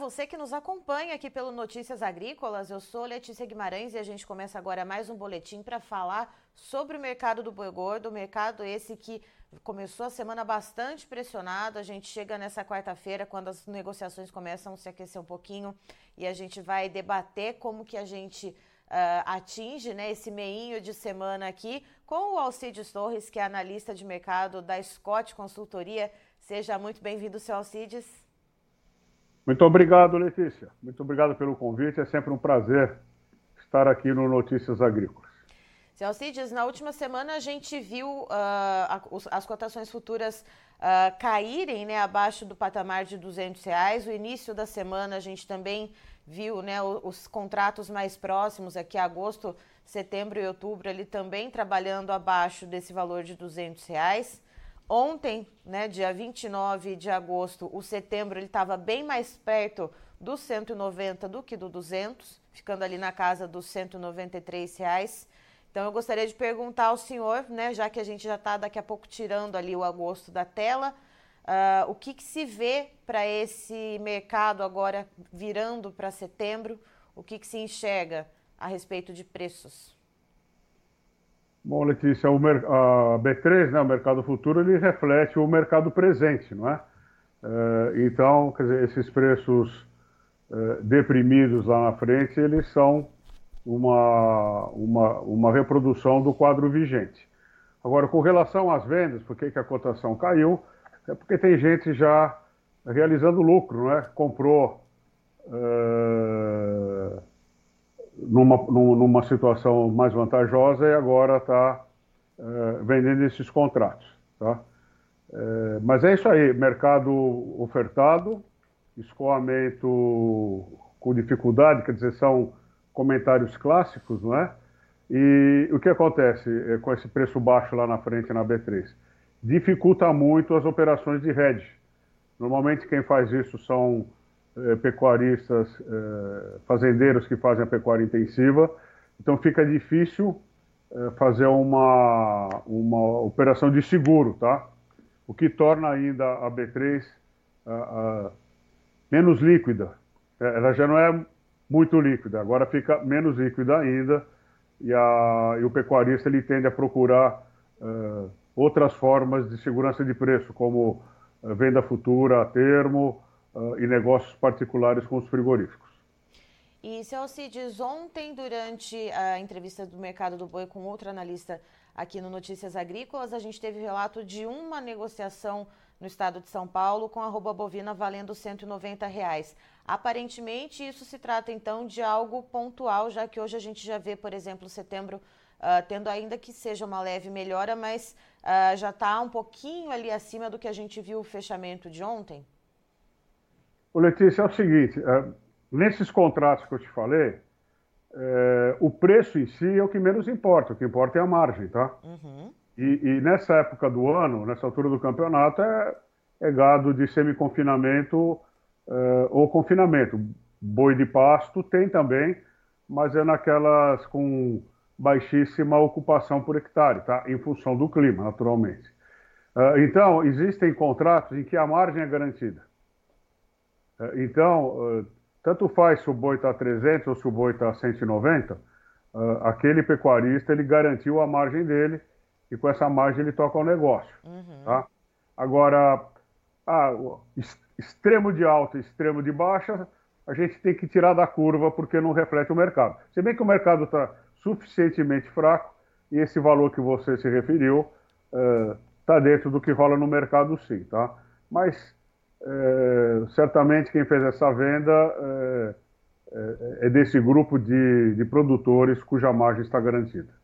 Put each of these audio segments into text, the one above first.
você que nos acompanha aqui pelo Notícias Agrícolas. Eu sou Letícia Guimarães e a gente começa agora mais um boletim para falar sobre o mercado do boi gordo, mercado esse que começou a semana bastante pressionado. A gente chega nessa quarta-feira quando as negociações começam a se aquecer um pouquinho e a gente vai debater como que a gente uh, atinge né, esse meinho de semana aqui com o Alcides Torres, que é analista de mercado da Scott Consultoria. Seja muito bem-vindo, seu Alcides. Muito obrigado, Letícia. Muito obrigado pelo convite. É sempre um prazer estar aqui no Notícias Agrícolas. Seu Alcides, na última semana a gente viu uh, as cotações futuras uh, caírem né, abaixo do patamar de 200 reais. O início da semana a gente também viu né, os, os contratos mais próximos, aqui agosto, setembro e outubro, ele também trabalhando abaixo desse valor de 200 reais. Ontem, né, dia 29 de agosto, o setembro ele estava bem mais perto do 190 do que do 200, ficando ali na casa dos 193 reais. Então eu gostaria de perguntar ao senhor, né, já que a gente já está daqui a pouco tirando ali o agosto da tela, uh, o que, que se vê para esse mercado agora virando para setembro? O que, que se enxerga a respeito de preços? Bom, Letícia, o, a B3, né, o mercado futuro, ele reflete o mercado presente, não é? é então, quer dizer, esses preços é, deprimidos lá na frente, eles são uma, uma, uma reprodução do quadro vigente. Agora, com relação às vendas, por que, que a cotação caiu? É porque tem gente já realizando lucro, não é? Comprou é, numa, numa situação mais vantajosa e agora está é, vendendo esses contratos. Tá? É, mas é isso aí, mercado ofertado, escoamento com dificuldade, quer dizer, são comentários clássicos, não é? E o que acontece é, com esse preço baixo lá na frente na B3? Dificulta muito as operações de hedge. Normalmente quem faz isso são eh, pecuaristas, eh, fazendeiros que fazem a pecuária intensiva. Então fica difícil eh, fazer uma, uma operação de seguro, tá? O que torna ainda a B3 menos líquida. Ela já não é muito líquida, agora fica menos líquida ainda e, a, e o pecuarista ele tende a procurar outras formas de segurança de preço, como venda futura a termo, uh, e negócios particulares com os frigoríficos. E, seu Alcides, ontem, durante a entrevista do mercado do boi com outro analista aqui no Notícias Agrícolas, a gente teve relato de uma negociação no estado de São Paulo com a arroba bovina valendo 190 reais. Aparentemente, isso se trata então de algo pontual, já que hoje a gente já vê, por exemplo, setembro uh, tendo ainda que seja uma leve melhora, mas uh, já está um pouquinho ali acima do que a gente viu o fechamento de ontem? O Letícia, é o seguinte, é, nesses contratos que eu te falei, é, o preço em si é o que menos importa, o que importa é a margem, tá? Uhum. E, e, nessa época do ano, nessa altura do campeonato, é, é gado de semi-confinamento é, ou confinamento. Boi de pasto tem também, mas é naquelas com baixíssima ocupação por hectare, tá? Em função do clima, naturalmente. É, então, existem contratos em que a margem é garantida. É, então, é, tanto faz se o boi está 300 ou se o boi está 190, é, aquele pecuarista ele garantiu a margem dele e com essa margem ele toca o negócio. Uhum. Tá? Agora, ah, extremo de alta e extremo de baixa, a gente tem que tirar da curva porque não reflete o mercado. Se bem que o mercado está suficientemente fraco e esse valor que você se referiu está uh, dentro do que rola no mercado sim, tá? Mas é, certamente quem fez essa venda é, é, desse grupo de, de produtores cuja margem está garantida.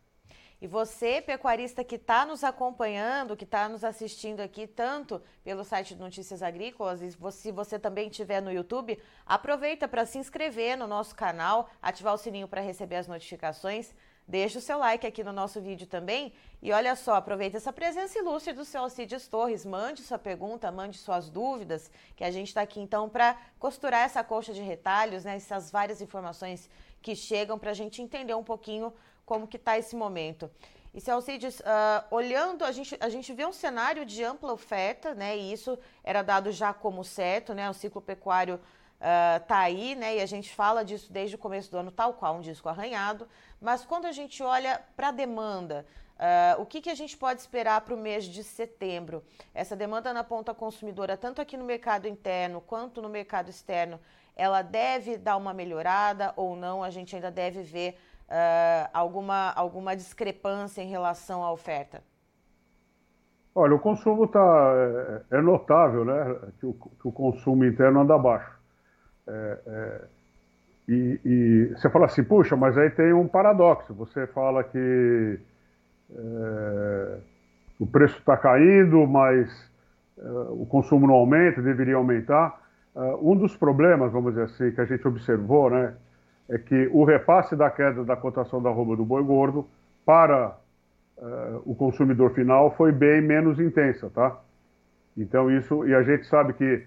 E você, pecuarista que está nos acompanhando, que está nos assistindo aqui, tanto pelo site de Notícias Agrícolas, e se você também estiver no YouTube, aproveita para se inscrever no nosso canal, ativar o sininho para receber as notificações. Deixa o seu like aqui no nosso vídeo também. E olha só, aproveita essa presença ilustre do seu Alcides Torres. Mande sua pergunta, mande suas dúvidas, que a gente está aqui então para costurar essa coxa de retalhos, né? Essas várias informações que chegam para a gente entender um pouquinho como que está esse momento. E seu Alcides, uh, olhando, a gente, a gente vê um cenário de ampla oferta, né? E isso era dado já como certo, né? O ciclo pecuário uh, tá aí, né? E a gente fala disso desde o começo do ano, tal qual um disco arranhado. Mas quando a gente olha para a demanda, uh, o que, que a gente pode esperar para o mês de setembro? Essa demanda na ponta consumidora, tanto aqui no mercado interno quanto no mercado externo, ela deve dar uma melhorada ou não? A gente ainda deve ver uh, alguma, alguma discrepância em relação à oferta? Olha, o consumo está é, é, notável, né? Que o, que o, consumo interno anda abaixo. É, é, e, e, você fala assim, puxa, mas aí tem um paradoxo. Você fala que é, o preço está caindo, mas é, o consumo não aumenta, deveria aumentar. É, um dos problemas, vamos dizer assim, que a gente observou, né, é que o repasse da queda da cotação da roupa do boi gordo para o consumidor final foi bem menos intensa, tá? Então isso, e a gente sabe que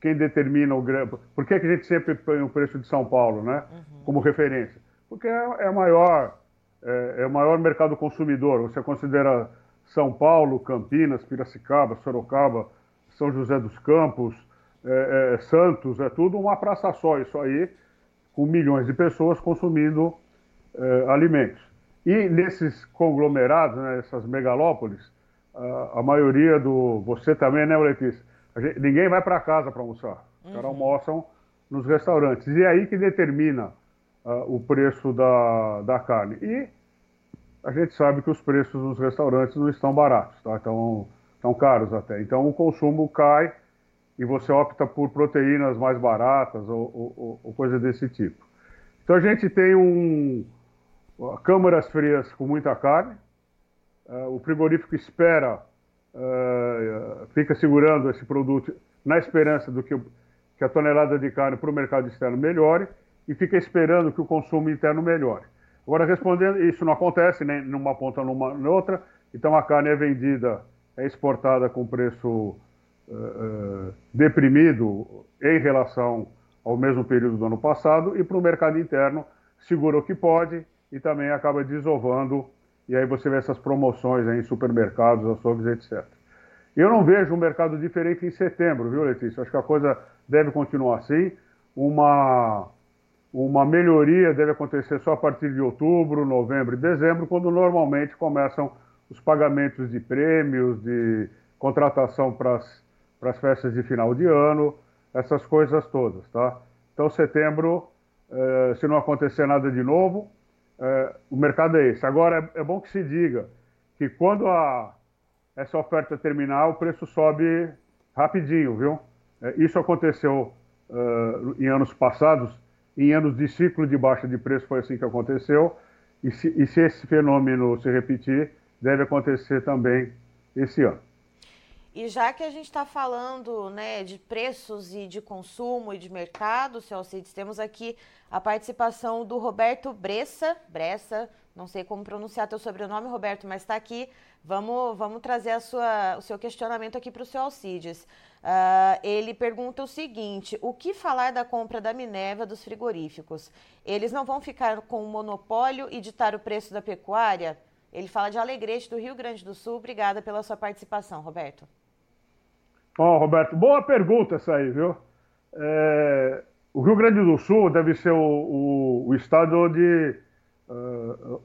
quem determina o grão... Por que, que a gente sempre põe o preço de São Paulo, né? Uhum. Como referência? Porque é, é maior, é, é o maior mercado consumidor. Você considera São Paulo, Campinas, Piracicaba, Sorocaba, São José dos Campos, é, é, Santos, é tudo uma praça só. Isso aí, com milhões de pessoas consumindo é, alimentos. E nesses conglomerados, né, essas megalópolis, a, a, maioria do. Você também, né, Letícia? Gente, ninguém vai para casa para almoçar. Os caras uhum. almoçam nos restaurantes. E é aí que determina uh, o preço da, da carne. E a gente sabe que os preços nos restaurantes não estão baratos, tá? Estão, estão caros até. Então o consumo cai e você opta por proteínas mais baratas ou, ou, ou coisa desse tipo. Então a gente tem um câmaras frias com muita carne. Uh, o frigorífico espera, uh, fica segurando esse produto na esperança do que, que a tonelada de carne para o mercado externo melhore e fica esperando que o consumo interno melhore. Agora, respondendo, isso não acontece nem numa ponta numa outra, então a carne é vendida, é exportada com preço uh, deprimido em relação ao mesmo período do ano passado e para o mercado interno segura o que pode, e também acaba desovando, e aí você vê essas promoções em supermercados, açougues, etc. Eu não vejo um mercado diferente em setembro, viu, Letícia? Acho que a coisa deve continuar assim. Uma, uma melhoria deve acontecer só a partir de outubro, novembro e dezembro, quando normalmente começam os pagamentos de prêmios, de contratação para as festas de final de ano, essas coisas todas, tá? Então, setembro, eh, se não acontecer nada de novo, é, o mercado é esse. Agora, é, é, bom que se diga que quando a, essa oferta terminar, o preço sobe rapidinho, viu? É, isso aconteceu uh, em anos passados, em anos de ciclo de baixa de preço foi assim que aconteceu, e se, e se esse fenômeno se repetir, deve acontecer também esse ano. E já que a gente está falando né, de preços e de consumo e de mercado, seu Alcides, temos aqui a participação do Roberto Bressa, Bressa, não sei como pronunciar teu sobrenome, Roberto, mas está aqui. Vamos, vamos trazer a sua, o seu questionamento aqui para o seu Alcides. Uh, ele pergunta o seguinte: o que falar da compra da Minerva dos frigoríficos? Eles não vão ficar com o monopólio e ditar o preço da pecuária? Ele fala de Alegrete, do Rio Grande do Sul. Obrigada pela sua participação, Roberto. Bom, Roberto, boa pergunta essa aí, viu? É, o Rio Grande do Sul deve ser o, o, o estado onde, uh,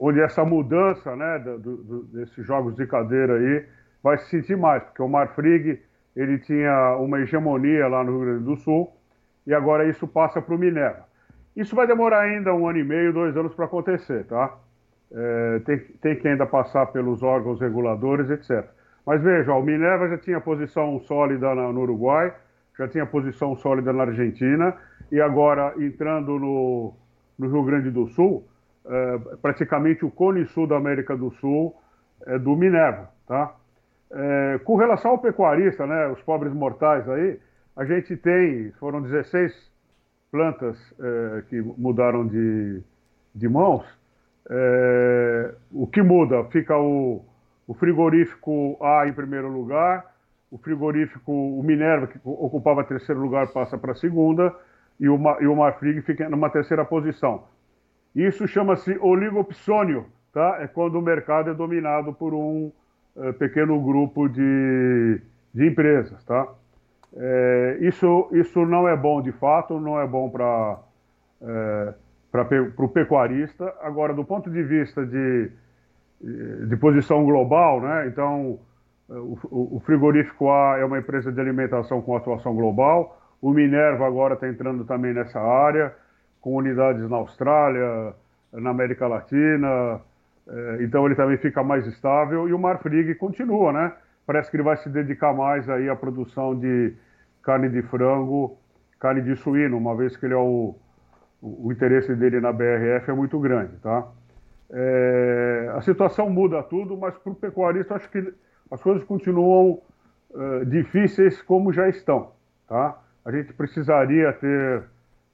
onde essa mudança né, do, do, desses jogos de cadeira aí vai se sentir mais, porque o Marfrig ele tinha uma hegemonia lá no Rio Grande do Sul e agora isso passa para o Minerva. Isso vai demorar ainda um ano e meio, dois anos para acontecer, tá? É, tem, tem que ainda passar pelos órgãos reguladores, etc. Mas veja, o Minerva já tinha posição sólida no Uruguai, já tinha posição sólida na Argentina, e agora entrando no, no Rio Grande do Sul, é, praticamente o cone sul da América do Sul é do Minerva. Tá? É, com relação ao pecuarista, né, os pobres mortais aí, a gente tem, foram 16 plantas é, que mudaram de, de mãos. É, o que muda? Fica o o frigorífico A em primeiro lugar, o frigorífico, o Minerva, que ocupava terceiro lugar, passa para segunda, e o, e o Marfrig fica numa terceira posição. Isso chama-se oligopsônio, tá? É quando o mercado é dominado por um é, pequeno grupo de, de empresas, tá? É, isso, isso não é bom de fato, não é bom para é, para o pecuarista. Agora, do ponto de vista de, de posição global, né? então o, o frigorífico A é uma empresa de alimentação com atuação global, o Minerva agora está entrando também nessa área, com unidades na Austrália, na América Latina, é, então ele também fica mais estável, e o Marfrig continua, né? Parece que ele vai se dedicar mais aí à produção de carne de frango, carne de suíno, uma vez que ele é o, o, interesse dele na BRF é muito grande, tá? É, a situação muda tudo, mas para o pecuarista acho que as coisas continuam uh, difíceis como já estão, tá? A gente precisaria ter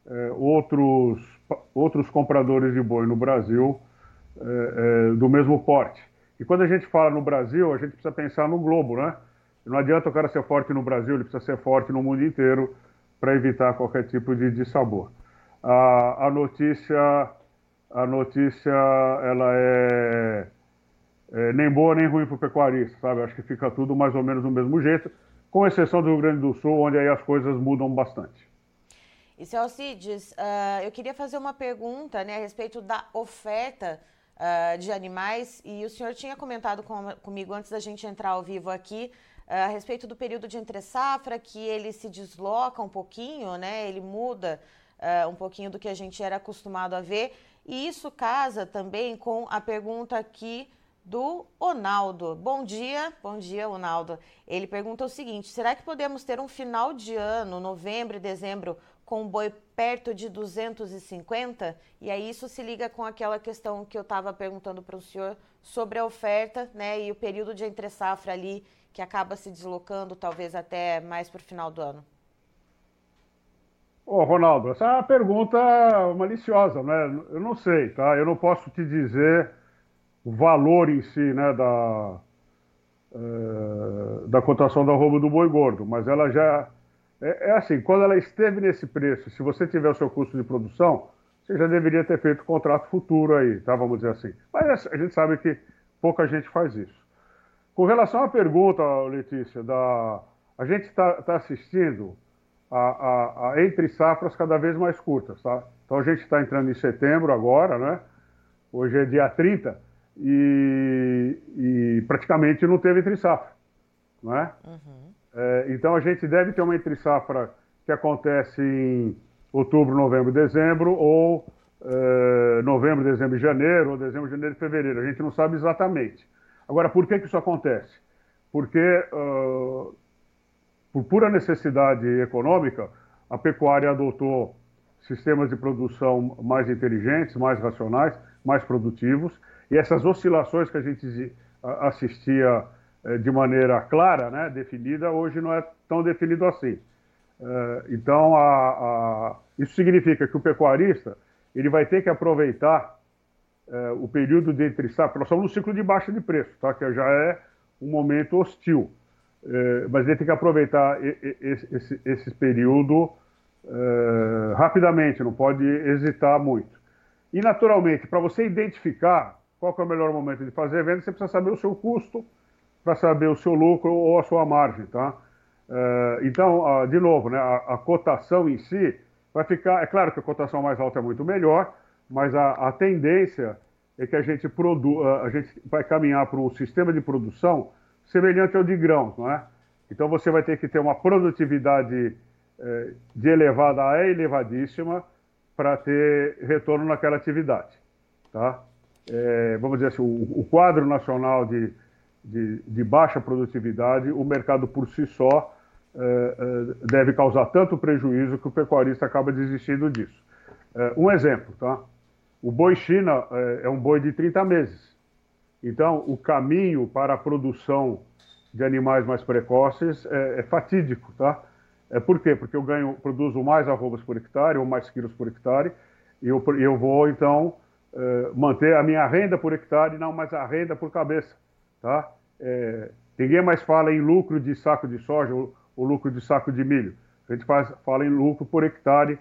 uh, outros, outros compradores de boi no Brasil uh, do mesmo porte. E quando a gente fala no Brasil, a gente precisa pensar no globo, né? Não adianta o cara ser forte no Brasil, ele precisa ser forte no mundo inteiro para evitar qualquer tipo de, de sabor a, a notícia a notícia ela é, é, nem boa nem ruim para o pecuarista, sabe? Acho que fica tudo mais ou menos do mesmo jeito, com exceção do Rio Grande do Sul, onde aí as coisas mudam bastante. E Celcides, uh, eu queria fazer uma pergunta né, a respeito da oferta uh, de animais, e o senhor tinha comentado com, comigo antes da gente entrar ao vivo aqui, uh, a respeito do período de entre safra, que ele se desloca um pouquinho, né, ele muda uh, um pouquinho do que a gente era acostumado a ver. E isso casa também com a pergunta aqui do Ronaldo. Bom dia, bom dia, Ronaldo. Ele pergunta o seguinte: será que podemos ter um final de ano, novembro e dezembro, com um boi perto de 250? E aí isso se liga com aquela questão que eu estava perguntando para o senhor sobre a oferta, né, e o período de entre safra ali que acaba se deslocando, talvez até mais para o final do ano. Ô, Ronaldo, essa é uma pergunta maliciosa, né? Eu não sei, tá? Eu não posso te dizer o valor em si, né, da, é, da cotação da roupa do boi gordo, mas ela já. É, é, assim, quando ela esteve nesse preço, se você tiver o seu custo de produção, você já deveria ter feito contrato futuro aí, tá? Vamos dizer assim. Mas a gente sabe que pouca gente faz isso. Com relação à pergunta, Letícia, da, a gente está tá assistindo a, a, a entre safras cada vez mais curtas, tá? Então a gente está entrando em setembro agora, né? Hoje é dia 30 e, e praticamente não teve entre safra, né? Uhum. É, então a gente deve ter uma entre safra que acontece em outubro, novembro, dezembro ou é, novembro, dezembro e janeiro ou dezembro, janeiro e fevereiro. A gente não sabe exatamente. Agora, por que, que isso acontece? Porque uh, por pura necessidade econômica, a pecuária adotou sistemas de produção mais inteligentes, mais racionais, mais produtivos, e essas oscilações que a gente assistia eh, de maneira clara, né, definida, hoje não é tão definido assim. Eh, então, a, a, isso significa que o pecuarista ele vai ter que aproveitar eh, o período de entre safra. Nós estamos no ciclo de baixa de preço, tá? que já é um momento hostil. É, mas ele tem que aproveitar esse, esse, esse período é, rapidamente, não pode hesitar muito. E, naturalmente, para você identificar qual é o melhor momento de fazer a venda, você precisa saber o seu custo para saber o seu lucro ou a sua margem, tá? É, então, de novo, né, a, cotação em si vai ficar... É claro que a cotação mais alta é muito melhor, mas a, a tendência é que a gente, produ, a gente vai caminhar para um sistema de produção semelhante ao de grãos, não é? Então você vai ter que ter uma produtividade eh, de elevada a elevadíssima para ter retorno naquela atividade, tá? É, vamos dizer assim, o, o quadro nacional de, de, de, baixa produtividade, o mercado por si só é, deve causar tanto prejuízo que o pecuarista acaba desistindo disso. um exemplo, tá? O boi China é um boi de 30 meses. Então, o caminho para a produção de animais mais precoces é, é fatídico, tá? É por quê? Porque eu ganho, produzo mais arrobas por hectare ou mais quilos por hectare e eu, eu vou, então, é, manter a minha renda por hectare, não mais a renda por cabeça, tá? É, ninguém mais fala em lucro de saco de soja ou, ou lucro de saco de milho. A gente faz, fala em lucro por hectare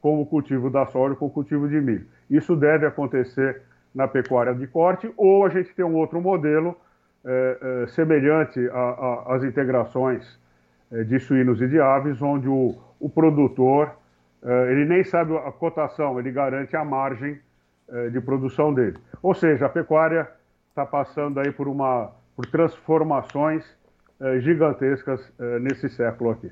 com o cultivo da soja, com o cultivo de milho. Isso deve acontecer na pecuária de corte, ou a gente tem um outro modelo é, é, semelhante às integrações eh, de suínos e de aves, onde o, o produtor eh, ele nem sabe a cotação, ele garante a margem de produção dele. Ou seja, a pecuária está passando aí por uma por transformações gigantescas nesse século aqui.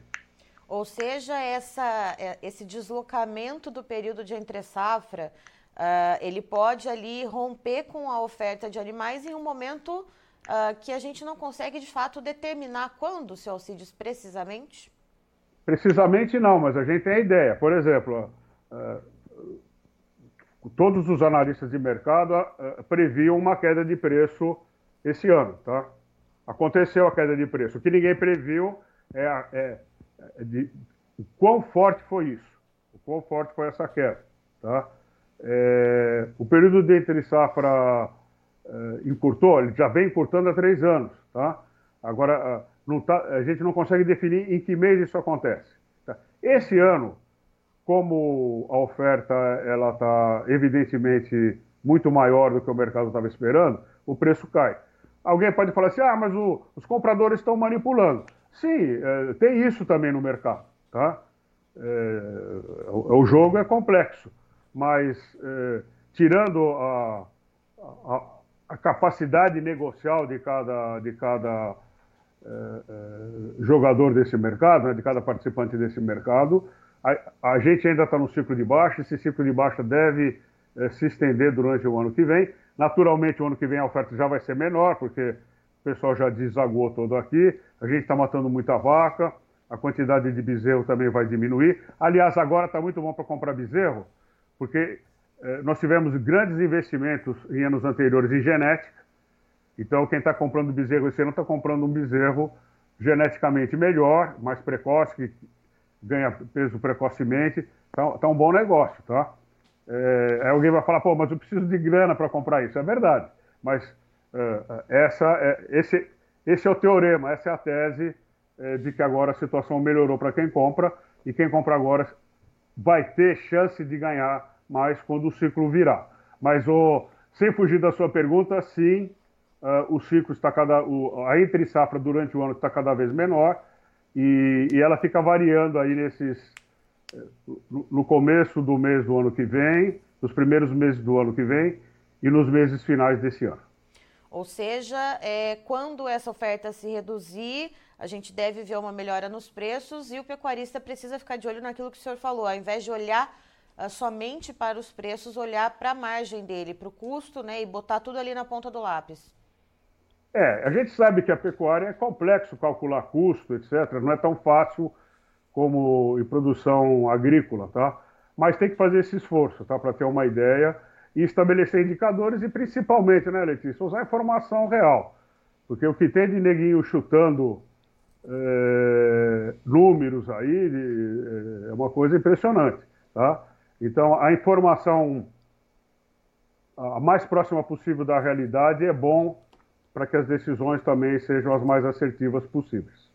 Ou seja, essa, esse deslocamento do período de entre safra Uh, ele pode ali romper com a oferta de animais em um momento uh, que a gente não consegue de fato determinar quando, seu Alcides, precisamente? Precisamente não, mas a gente tem a ideia. Por exemplo, uh, todos os analistas de mercado previam uma queda de preço esse ano, tá? Aconteceu a queda de preço. O que ninguém previu é, é, é de, quão forte foi isso, o quão forte foi essa queda, tá? É, o período de entre safra é, encurtou, ele já vem encurtando há três anos, tá? Agora, não tá, a gente não consegue definir em que mês isso acontece. Tá? Esse ano, como a oferta ela está evidentemente muito maior do que o mercado estava esperando, o preço cai. Alguém pode falar assim, ah, mas o, os compradores estão manipulando. Sim, é, tem isso também no mercado, tá? É, o jogo é complexo mas eh, tirando a, a, a, capacidade negocial de cada, de cada eh, eh, jogador desse mercado, né, de cada participante desse mercado, a, a gente ainda está no ciclo de baixa, esse ciclo de baixa deve se estender durante o ano que vem. Naturalmente, o ano que vem a oferta já vai ser menor, porque o pessoal já desagou todo aqui, a gente está matando muita vaca, a quantidade de bezerro também vai diminuir. Aliás, agora está muito bom para comprar bezerro, porque eh, nós tivemos grandes investimentos em anos anteriores em genética. Então, quem está comprando bezerro esse ano está comprando um bezerro geneticamente melhor, mais precoce, que ganha peso precocemente. Então, tá um bom negócio, tá? É, alguém vai falar, pô, mas eu preciso de grana para comprar isso. É verdade, mas é, essa é, esse, esse é o teorema, essa é a tese de que agora a situação melhorou para quem compra e quem compra agora vai ter chance de ganhar mais quando o ciclo virar. Mas o, sem fugir da sua pergunta, sim, uh, o ciclo está cada. O, a entre safra durante o ano está cada vez menor e, e ela fica variando aí nesses. No, no começo do mês do ano que vem, nos primeiros meses do ano que vem e nos meses finais desse ano. Ou seja, é, quando essa oferta se reduzir, a gente deve ver uma melhora nos preços e o pecuarista precisa ficar de olho naquilo que o senhor falou, ao invés de olhar uh, somente para os preços, olhar para a margem dele, para o custo, né, e botar tudo ali na ponta do lápis. É, a gente sabe que a pecuária é complexo calcular custo, etc. Não é tão fácil como em produção agrícola, tá? Mas tem que fazer esse esforço, tá? Para ter uma ideia e estabelecer indicadores e principalmente, né, Letícia, usar informação real. Porque o que tem de neguinho chutando é, números aí de, é uma coisa impressionante, tá? Então, a informação a mais próxima possível da realidade é bom para que as decisões também sejam as mais assertivas possíveis.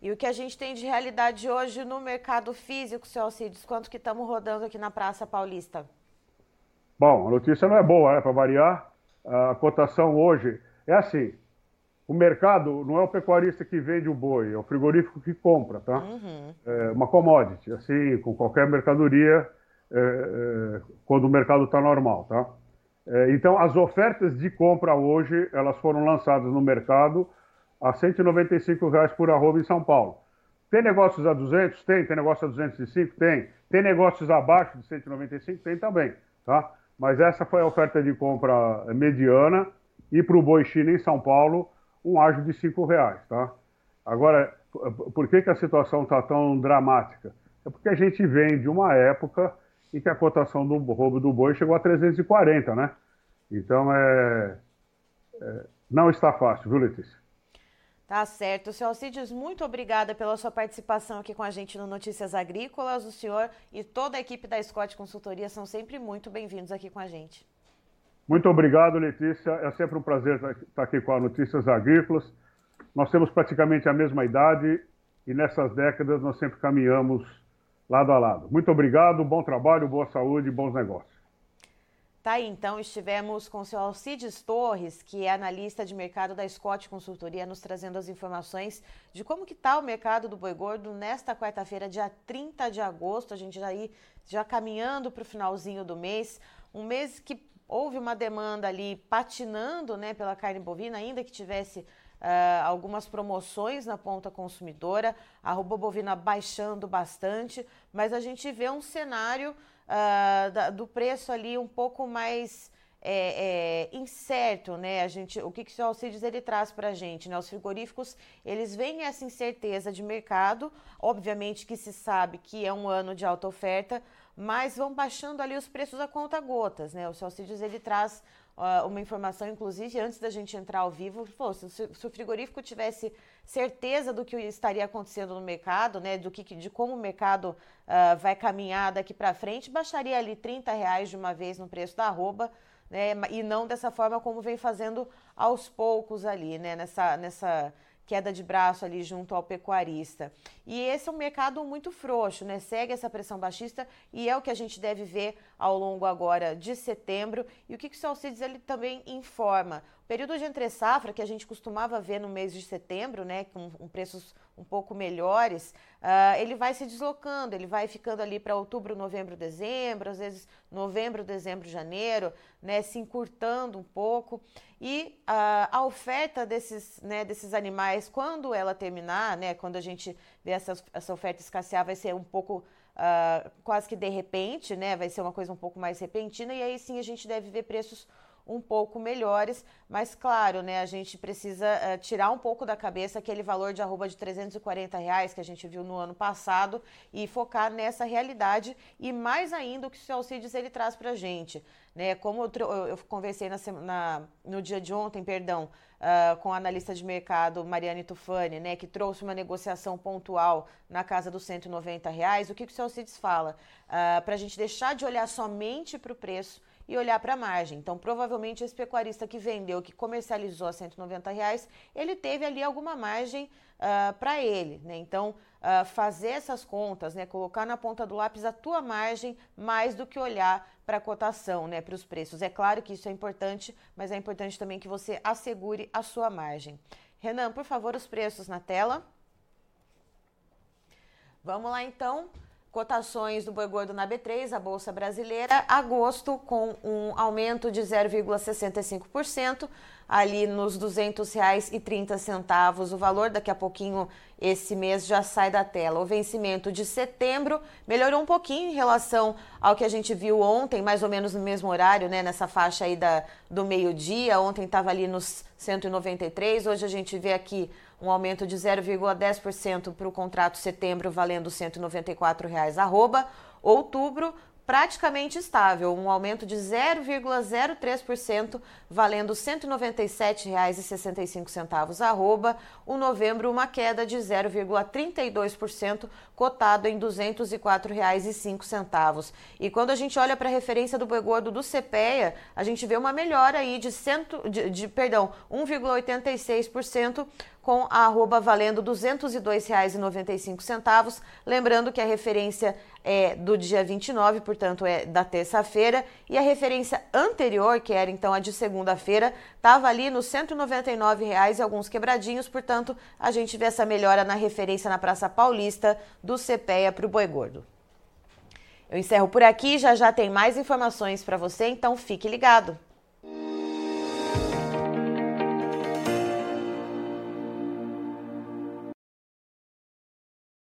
E o que a gente tem de realidade hoje no mercado físico, seu Alcides, quanto que estamos rodando aqui na Praça Paulista? Bom, a notícia não é boa, é para variar. A cotação hoje é assim, o mercado não é o pecuarista que vende o boi, é o frigorífico que compra, tá? Uhum. É uma commodity, assim, com qualquer mercadoria, é, é, quando o mercado está normal, tá? É, então, as ofertas de compra hoje, elas foram lançadas no mercado a 195 reais por arroba em São Paulo. Tem negócios a 200? Tem. Tem negócio a 205? Tem. Tem negócios abaixo de 195? Tem também, tá? Mas essa foi a oferta de compra mediana e para o boi China em São Paulo, um ágio de R$ reais, tá? Agora, por que, que a situação está tão dramática? É porque a gente vem de uma época em que a cotação do roubo do boi chegou a 340, né? Então, é, é não está fácil, viu, Letícia? Tá certo. Seu Alcides, muito obrigada pela sua participação aqui com a gente no Notícias Agrícolas. O senhor e toda a equipe da Scott Consultoria são sempre muito bem-vindos aqui com a gente. Muito obrigado, Letícia. É sempre um prazer estar aqui com a Notícias Agrícolas. Nós temos praticamente a mesma idade e nessas décadas nós sempre caminhamos lado a lado. Muito obrigado, bom trabalho, boa saúde e bons negócios. Tá aí, então, estivemos com o seu Alcides Torres, que é analista de mercado da Scott Consultoria, nos trazendo as informações de como que está o mercado do boi gordo nesta quarta-feira, dia 30 de agosto. A gente já, aí, já caminhando para o finalzinho do mês, um mês que houve uma demanda ali patinando né, pela carne bovina, ainda que tivesse Uh, algumas promoções na ponta consumidora, a arroba bovina baixando bastante, mas a gente vê um cenário uh, da, do preço ali um pouco mais é, é, incerto, né? A gente, o que, que o Alcides ele traz para a gente, né? Os frigoríficos eles veem essa incerteza de mercado, obviamente que se sabe que é um ano de alta oferta, mas vão baixando ali os preços a conta gotas, né? O Alcides ele traz uh, uma informação, inclusive, antes da gente entrar ao vivo, falou, se, se, o frigorífico tivesse certeza do que estaria acontecendo no mercado, né, do que, de como o mercado uh, vai caminhar daqui para frente, baixaria ali 30 reais de uma vez no preço da arroba, né, e não dessa forma como vem fazendo aos poucos ali, né, nessa, nessa queda de braço ali junto ao pecuarista. E esse é um mercado muito frouxo, né? Segue essa pressão baixista e é o que a gente deve ver ao longo agora de setembro. E o que, que o Salcides ele também informa? Período de entre safra que a gente costumava ver no mês de setembro, né, com, com preços um pouco melhores, uh, ele vai se deslocando, ele vai ficando ali para outubro, novembro, dezembro, às vezes novembro, dezembro, janeiro, né, se encurtando um pouco. E uh, a oferta desses, né, desses animais, quando ela terminar, né, quando a gente vê essa, essa oferta escassear, vai ser um pouco uh, quase que de repente, né, vai ser uma coisa um pouco mais repentina, e aí sim a gente deve ver preços um pouco melhores, mas claro, né, a gente precisa uh, tirar um pouco da cabeça aquele valor de arroba de 340 reais que a gente viu no ano passado e focar nessa realidade e mais ainda o que o Alcides ele traz para a gente. Né, como eu, eu conversei na, na, no dia de ontem, perdão, uh, com a analista de mercado Mariane Tufani, né, que trouxe uma negociação pontual na casa dos 190 reais, o que, que o Alcides fala? Uh, para a gente deixar de olhar somente para o preço e olhar para a margem. Então, provavelmente, esse pecuarista que vendeu, que comercializou a 190 reais, ele teve ali alguma margem uh, ah, para ele. Né? Então, uh, fazer essas contas, né? colocar na ponta do lápis a tua margem mais do que olhar para a cotação, né? para os preços. É claro que isso é importante, mas é importante também que você assegure a sua margem. Renan, por favor, os preços na tela. Vamos lá então. Cotações do boi gordo na B3, a Bolsa Brasileira, agosto com um aumento de 0,65%, ali nos R$ 200,30 o valor. Daqui a pouquinho, esse mês já sai da tela. O vencimento de setembro melhorou um pouquinho em relação ao que a gente viu ontem, mais ou menos no mesmo horário, né? Nessa faixa aí da, do meio-dia. Ontem estava ali nos 193, hoje a gente vê aqui um aumento de 0,10% para o contrato setembro, valendo R$ 194,00 arroba. Outubro, praticamente estável, um aumento de 0,03%, valendo R$ 197,65 arroba. O novembro, uma queda de 0,32%, cotado em R$ 204,05. E quando a gente olha para a referência do boi gordo do CPEA, a gente vê uma melhora aí de, cento, de, de perdão, 1,86%, com a arroba valendo R$ 202,95. Lembrando que a referência é do dia 29, portanto é da terça-feira, e a referência anterior, que era então a de segunda-feira, estava ali nos R$ 199,00 e alguns quebradinhos, portanto a gente vê essa melhora na referência na Praça Paulista do CPEA para o Boi Gordo. Eu encerro por aqui, já já tem mais informações para você, então fique ligado.